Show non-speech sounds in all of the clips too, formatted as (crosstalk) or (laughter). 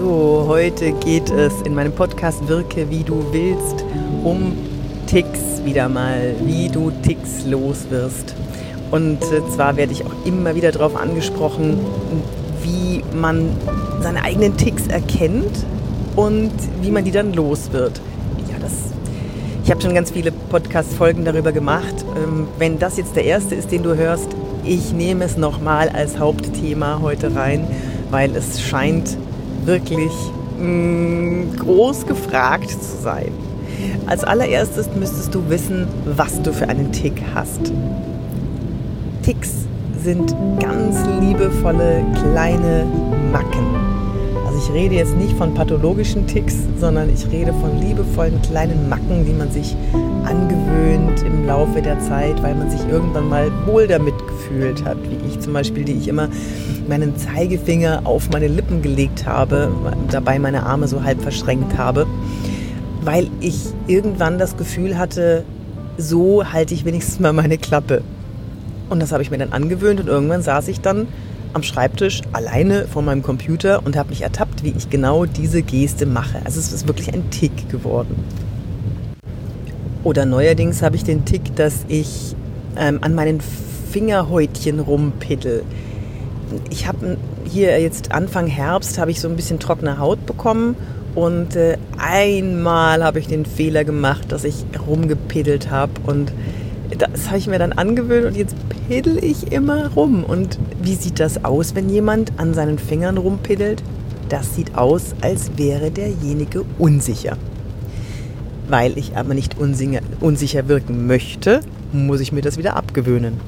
So, heute geht es in meinem Podcast Wirke wie du willst um Ticks wieder mal, wie du Ticks los wirst. Und äh, zwar werde ich auch immer wieder darauf angesprochen, wie man seine eigenen Ticks erkennt und wie man die dann los wird. Ja, das, ich habe schon ganz viele Podcast-Folgen darüber gemacht. Ähm, wenn das jetzt der erste ist, den du hörst, ich nehme es nochmal als Hauptthema heute rein, weil es scheint wirklich mh, mm, groß gefragt zu sein. Als allererstes müsstest du wissen, was du für einen Tick hast. Ticks sind ganz liebevolle kleine Macken. Also ich rede jetzt nicht von pathologischen Ticks, sondern ich rede von liebevollen kleinen Macken, die man sich angewöhnt im Laufe der Zeit, weil man sich irgendwann mal wohl damit gefühlt hat, wie ich zum Beispiel, die ich immer meinen Zeigefinger auf meine Lippen gelegt habe, dabei meine Arme so halb verschränkt habe, weil ich irgendwann das Gefühl hatte, so halte ich wenigstens mal meine Klappe. Und das habe ich mir dann angewöhnt und irgendwann saß ich dann am Schreibtisch alleine vor meinem Computer und habe mich ertappt, wie ich genau diese Geste mache. Also es ist wirklich ein Tick geworden. Oder neuerdings habe ich den Tick, dass ich ähm, an meinen Fingerhäutchen rumpiddel. Ich habe hier jetzt Anfang Herbst habe ich so ein bisschen trockene Haut bekommen und äh, einmal habe ich den Fehler gemacht, dass ich rumgepiddelt habe und das habe ich mir dann angewöhnt und jetzt piddel ich immer rum. Und wie sieht das aus, wenn jemand an seinen Fingern rumpiddelt? Das sieht aus, als wäre derjenige unsicher. Weil ich aber nicht unsicher wirken möchte, muss ich mir das wieder abgewöhnen.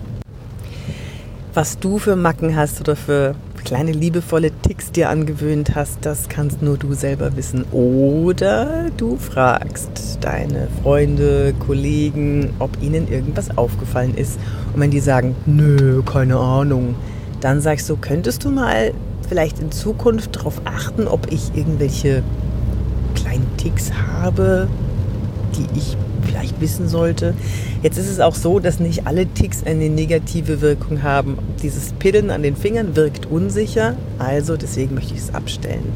Was du für Macken hast oder für kleine liebevolle Ticks dir angewöhnt hast, das kannst nur du selber wissen. Oder du fragst deine Freunde, Kollegen, ob ihnen irgendwas aufgefallen ist. Und wenn die sagen, nö, keine Ahnung, dann sagst du, könntest du mal vielleicht in Zukunft darauf achten, ob ich irgendwelche kleinen Ticks habe, die ich vielleicht wissen sollte. Jetzt ist es auch so, dass nicht alle Ticks eine negative Wirkung haben. Dieses Piddeln an den Fingern wirkt unsicher, also deswegen möchte ich es abstellen.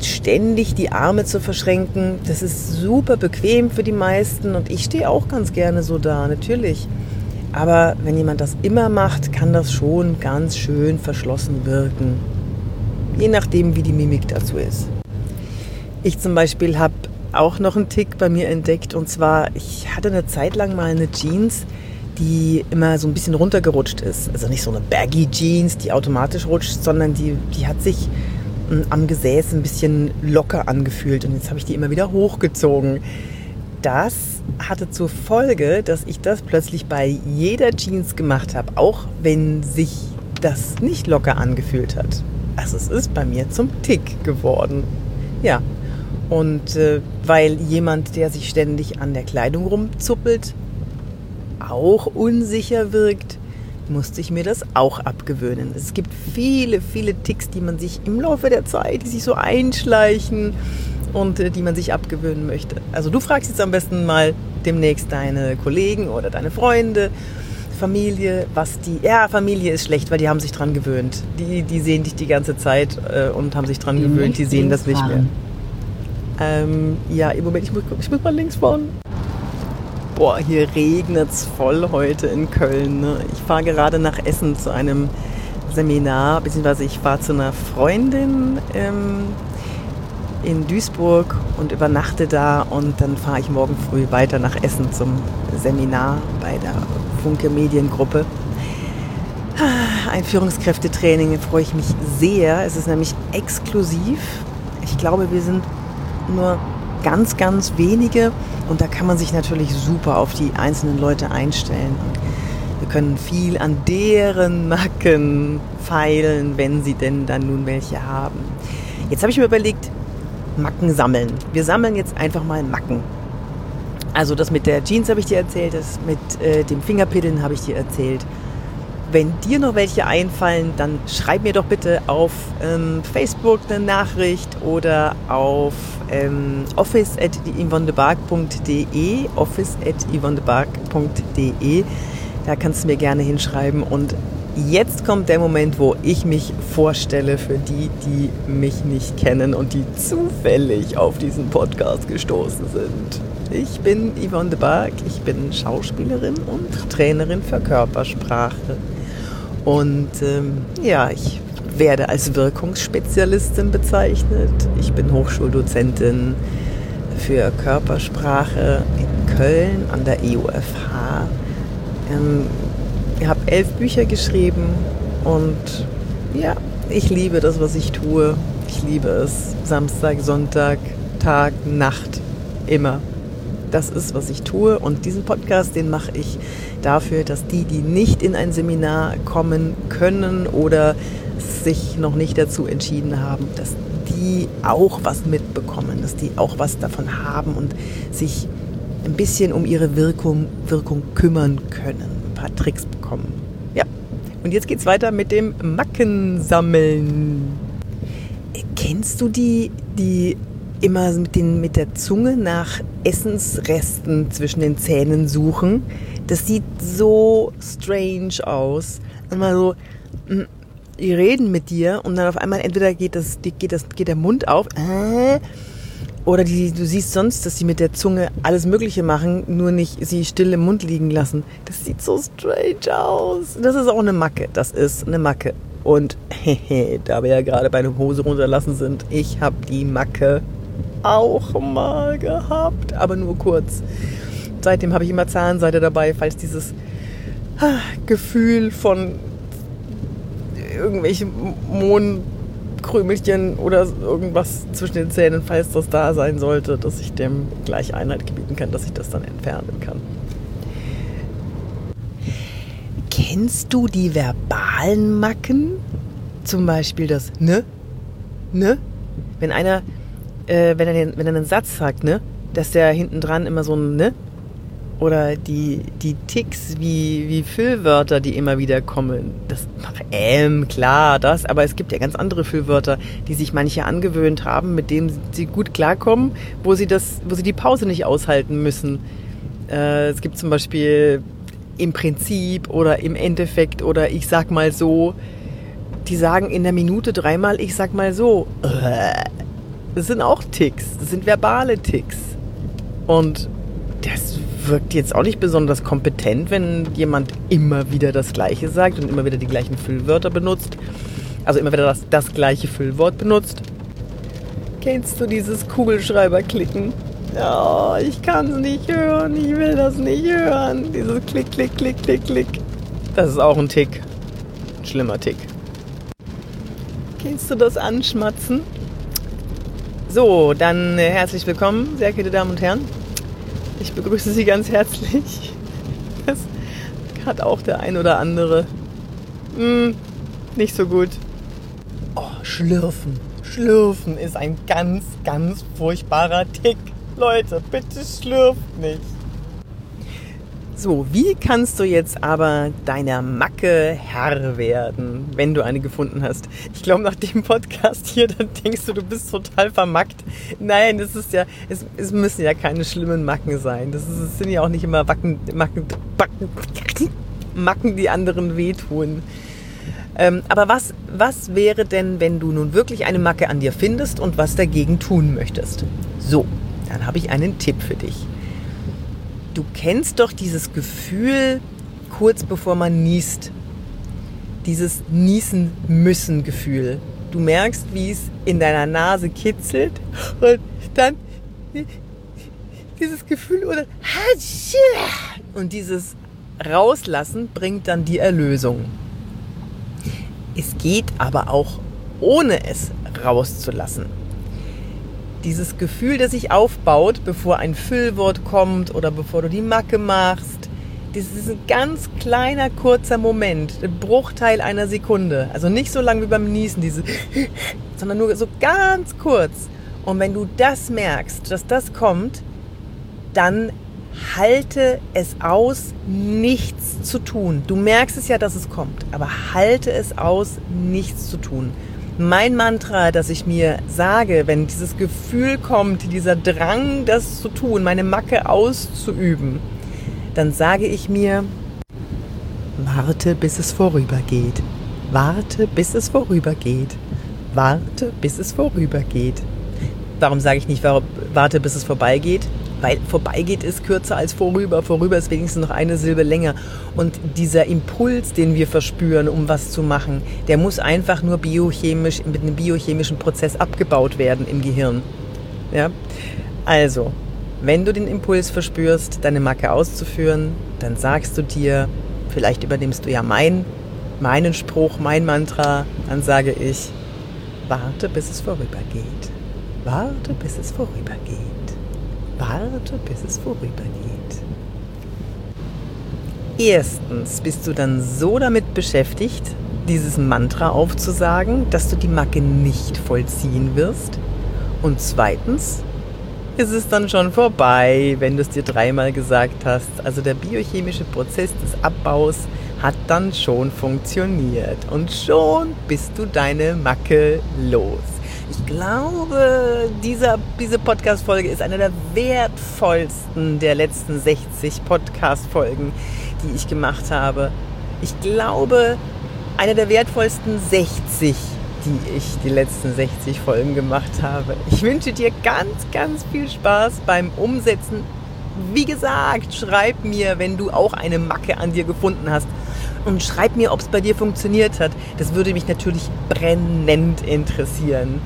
Ständig die Arme zu verschränken, das ist super bequem für die meisten und ich stehe auch ganz gerne so da, natürlich. Aber wenn jemand das immer macht, kann das schon ganz schön verschlossen wirken. Je nachdem, wie die Mimik dazu ist. Ich zum Beispiel habe auch noch einen Tick bei mir entdeckt. Und zwar, ich hatte eine Zeit lang mal eine Jeans, die immer so ein bisschen runtergerutscht ist. Also nicht so eine baggy Jeans, die automatisch rutscht, sondern die, die hat sich hm, am Gesäß ein bisschen locker angefühlt. Und jetzt habe ich die immer wieder hochgezogen. Das hatte zur Folge, dass ich das plötzlich bei jeder Jeans gemacht habe, auch wenn sich das nicht locker angefühlt hat. Also es ist bei mir zum Tick geworden. Ja, und äh, weil jemand, der sich ständig an der Kleidung rumzuppelt, auch unsicher wirkt, musste ich mir das auch abgewöhnen. Es gibt viele, viele Ticks, die man sich im Laufe der Zeit, die sich so einschleichen und äh, die man sich abgewöhnen möchte. Also du fragst jetzt am besten mal demnächst deine Kollegen oder deine Freunde, Familie, was die. Ja, Familie ist schlecht, weil die haben sich dran gewöhnt. Die, die sehen dich die ganze Zeit äh, und haben sich dran die gewöhnt, die sehen das nicht fahren. mehr. Ähm, ja, im Moment, ich muss, ich muss mal links fahren. Boah, hier regnet es voll heute in Köln. Ne? Ich fahre gerade nach Essen zu einem Seminar, beziehungsweise ich fahre zu einer Freundin ähm, in Duisburg und übernachte da und dann fahre ich morgen früh weiter nach Essen zum Seminar bei der Funke Mediengruppe. Ein Führungskräftetraining freue ich mich sehr. Es ist nämlich exklusiv. Ich glaube, wir sind nur ganz, ganz wenige und da kann man sich natürlich super auf die einzelnen Leute einstellen. wir können viel an deren Macken feilen, wenn sie denn dann nun welche haben. Jetzt habe ich mir überlegt, Macken sammeln. Wir sammeln jetzt einfach mal Macken. Also das mit der Jeans habe ich dir erzählt, das mit äh, dem Fingerpiddeln habe ich dir erzählt. Wenn dir noch welche einfallen, dann schreib mir doch bitte auf ähm, Facebook eine Nachricht oder auf ähm, office at office Da kannst du mir gerne hinschreiben und jetzt kommt der Moment, wo ich mich vorstelle für die, die mich nicht kennen und die zufällig auf diesen Podcast gestoßen sind. Ich bin Yvonne de Barg, ich bin Schauspielerin und Trainerin für Körpersprache. Und ähm, ja, ich werde als Wirkungsspezialistin bezeichnet. Ich bin Hochschuldozentin für Körpersprache in Köln an der EUFH. Ähm, ich habe elf Bücher geschrieben und ja, ich liebe das, was ich tue. Ich liebe es. Samstag, Sonntag, Tag, Nacht, immer. Das ist, was ich tue. Und diesen Podcast, den mache ich dafür, dass die, die nicht in ein Seminar kommen können oder sich noch nicht dazu entschieden haben, dass die auch was mitbekommen, dass die auch was davon haben und sich ein bisschen um ihre Wirkung, Wirkung kümmern können, ein paar Tricks bekommen. Ja, und jetzt geht es weiter mit dem Mackensammeln. Kennst du die, die immer mit, den, mit der Zunge nach Essensresten zwischen den Zähnen suchen? Das sieht so strange aus. Immer so, die reden mit dir und dann auf einmal entweder geht, das, geht, das, geht der Mund auf äh, oder die, du siehst sonst, dass sie mit der Zunge alles Mögliche machen, nur nicht sie still im Mund liegen lassen. Das sieht so strange aus. Das ist auch eine Macke. Das ist eine Macke. Und hehe, (laughs) da wir ja gerade bei einer Hose runterlassen sind, ich habe die Macke auch mal gehabt, aber nur kurz. Seitdem habe ich immer Zahnseide dabei, falls dieses ah, Gefühl von irgendwelche Mohnkrümelchen oder irgendwas zwischen den Zähnen, falls das da sein sollte, dass ich dem gleich Einheit gebieten kann, dass ich das dann entfernen kann. Kennst du die verbalen Macken? Zum Beispiel das Ne? Ne? Wenn einer, äh, wenn, er den, wenn er einen Satz sagt, ne? Dass der hinten dran immer so ein Ne oder die, die Ticks wie, wie Füllwörter, die immer wieder kommen. Das, ähm, klar, das, aber es gibt ja ganz andere Füllwörter, die sich manche angewöhnt haben, mit denen sie gut klarkommen, wo sie das, wo sie die Pause nicht aushalten müssen. Äh, es gibt zum Beispiel im Prinzip oder im Endeffekt oder ich sag mal so, die sagen in der Minute dreimal, ich sag mal so. Das sind auch Ticks, das sind verbale Ticks. Und das wirkt jetzt auch nicht besonders kompetent, wenn jemand immer wieder das Gleiche sagt und immer wieder die gleichen Füllwörter benutzt. Also immer wieder das, das gleiche Füllwort benutzt. Kennst du dieses Kugelschreiber-Klicken? Ja, ich kann es nicht hören, ich will das nicht hören. Dieses Klick, Klick, Klick, Klick, Klick. Das ist auch ein Tick. Ein schlimmer Tick. Kennst du das Anschmatzen? So, dann äh, herzlich willkommen, sehr geehrte Damen und Herren. Ich begrüße Sie ganz herzlich. (laughs) Das hat auch der ein oder andere. Hm, nicht so gut. Oh, schlürfen. Schlürfen ist ein ganz, ganz furchtbarer Tick. Leute, bitte schlürft nicht. So, wie kannst du jetzt aber deiner Macke Herr werden, wenn du eine gefunden hast? Ich glaube, nach dem Podcast hier, dann denkst du, du bist total vermackt. Nein, das ist ja, es, es müssen ja keine schlimmen Macken sein. Das, ist, das sind ja auch nicht immer Wacken, Macken, Backen, Macken, die anderen wehtun. Ähm, aber was, was wäre denn, wenn du nun wirklich eine Macke an dir findest und was dagegen tun möchtest? So, dann habe ich einen Tipp für dich. Du kennst doch dieses Gefühl kurz bevor man niest. Dieses Niesen müssen Gefühl. Du merkst, wie es in deiner Nase kitzelt und dann dieses Gefühl oder und dieses Rauslassen bringt dann die Erlösung. Es geht aber auch ohne es rauszulassen dieses Gefühl, das sich aufbaut, bevor ein Füllwort kommt oder bevor du die Macke machst, das ist ein ganz kleiner, kurzer Moment, ein Bruchteil einer Sekunde. Also nicht so lang wie beim Niesen, diese, (laughs) sondern nur so ganz kurz. Und wenn du das merkst, dass das kommt, dann halte es aus, nichts zu tun. Du merkst es ja, dass es kommt, aber halte es aus, nichts zu tun mein Mantra, das ich mir sage, wenn dieses Gefühl kommt, dieser Drang, das zu tun, meine Macke auszuüben, dann sage ich mir, Warte, bis es vorübergeht. Warte, bis es vorübergeht. Warte, bis es vorübergeht. Warum sage ich nicht, warte, bis es vorbeigeht? Weil vorbeigeht ist kürzer als vorüber. Vorüber ist wenigstens noch eine Silbe länger. Und dieser Impuls, den wir verspüren, um was zu machen, der muss einfach nur biochemisch, mit einem biochemischen Prozess abgebaut werden im Gehirn. Ja? Also, wenn du den Impuls verspürst, deine Macke auszuführen, dann sagst du dir, vielleicht übernimmst du ja mein, meinen Spruch, mein Mantra, dann sage ich, warte, bis es vorübergeht. Warte, bis es vorübergeht. Warte, bis es vorübergeht. Erstens bist du dann so damit beschäftigt, dieses Mantra aufzusagen, dass du die Macke nicht vollziehen wirst. Und zweitens ist es dann schon vorbei, wenn du es dir dreimal gesagt hast. Also der biochemische Prozess des Abbaus hat dann schon funktioniert. Und schon bist du deine Macke los. Ich glaube, dieser, diese Podcast-Folge ist eine der wertvollsten der letzten 60 Podcast-Folgen, die ich gemacht habe. Ich glaube, eine der wertvollsten 60 die ich die letzten 60 Folgen gemacht habe. Ich wünsche dir ganz, ganz viel Spaß beim Umsetzen. Wie gesagt, schreib mir, wenn du auch eine Macke an dir gefunden hast. Und schreib mir, ob es bei dir funktioniert hat. Das würde mich natürlich brennend interessieren.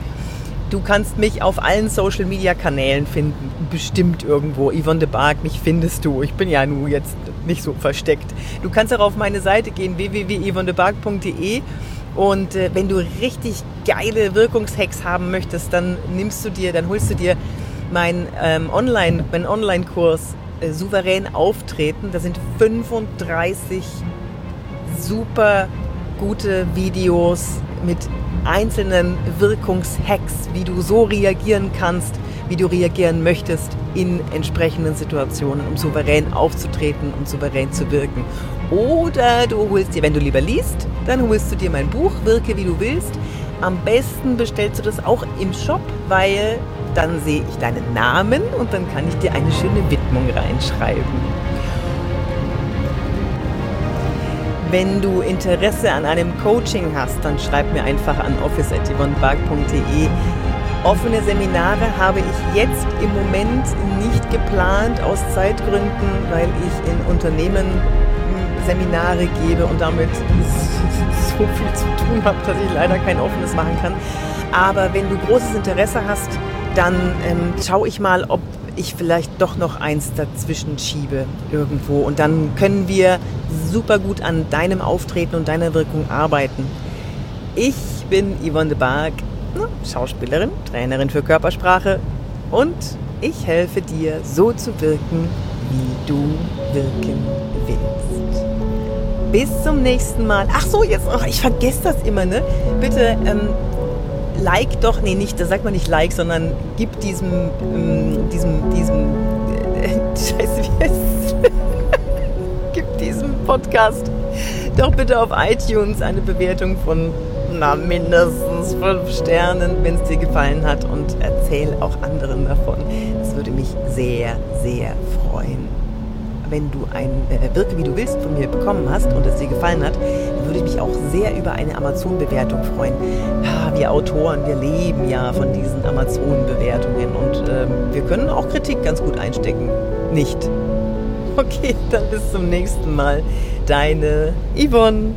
Du kannst mich auf allen Social Media Kanälen finden. Bestimmt irgendwo. Yvonne de Barg, mich findest du. Ich bin ja nun jetzt nicht so versteckt. Du kannst auch auf meine Seite gehen, www.yvonnebarg.de und äh, wenn du richtig geile Wirkungshacks haben möchtest, dann nimmst du dir, dann holst du dir mein ähm, Online, mein Online-Kurs äh, souverän auftreten. Da sind 35 super gute Videos mit einzelnen Wirkungshacks, wie du so reagieren kannst, wie du reagieren möchtest in entsprechenden Situationen, um souverän aufzutreten und souverän zu wirken. Oder du holst dir, wenn du lieber liest, dann holst du dir mein Buch, Wirke wie du willst. Am besten bestellst du das auch im Shop, weil dann sehe ich deinen Namen und dann kann ich dir eine schöne Widmung reinschreiben. Wenn du Interesse an einem Coaching hast, dann schreib mir einfach an office.yvonnebark.de. Offene Seminare habe ich jetzt im Moment nicht geplant aus Zeitgründen, weil ich in Unternehmen Seminare gebe und damit (laughs) so viel zu tun habe, dass ich leider kein offenes machen kann. Aber wenn du großes Interesse hast, dann ähm, schaue ich mal, ob ich vielleicht doch noch eins dazwischen schiebe irgendwo. Und dann können wir super gut an deinem Auftreten und deiner Wirkung arbeiten. Ich bin Yvonne de Barg, ne, Schauspielerin, Trainerin für Körpersprache und ich helfe dir, so zu wirken, wie du wirken willst. Bis zum nächsten Mal. Ach so, jetzt, oh, ich vergesse das immer, ne? Bitte ähm, like doch, nee, nicht, da sagt man nicht like, sondern gib diesem, ähm, diesem, diesem, äh, (laughs) scheiße, wie heißt es? (laughs) gib diesem Podcast doch bitte auf iTunes eine Bewertung von na, mindestens fünf Sternen, wenn es dir gefallen hat und erzähl auch anderen davon. Das würde mich sehr, sehr freuen wenn du ein äh, Wirke wie du willst von mir bekommen hast und es dir gefallen hat, würde ich mich auch sehr über eine Amazon-Bewertung freuen. Ja, wir Autoren, wir leben ja von diesen Amazon-Bewertungen und äh, wir können auch Kritik ganz gut einstecken. Nicht. (laughs) Okay, dann bis zum nächsten Mal. Deine Yvonne.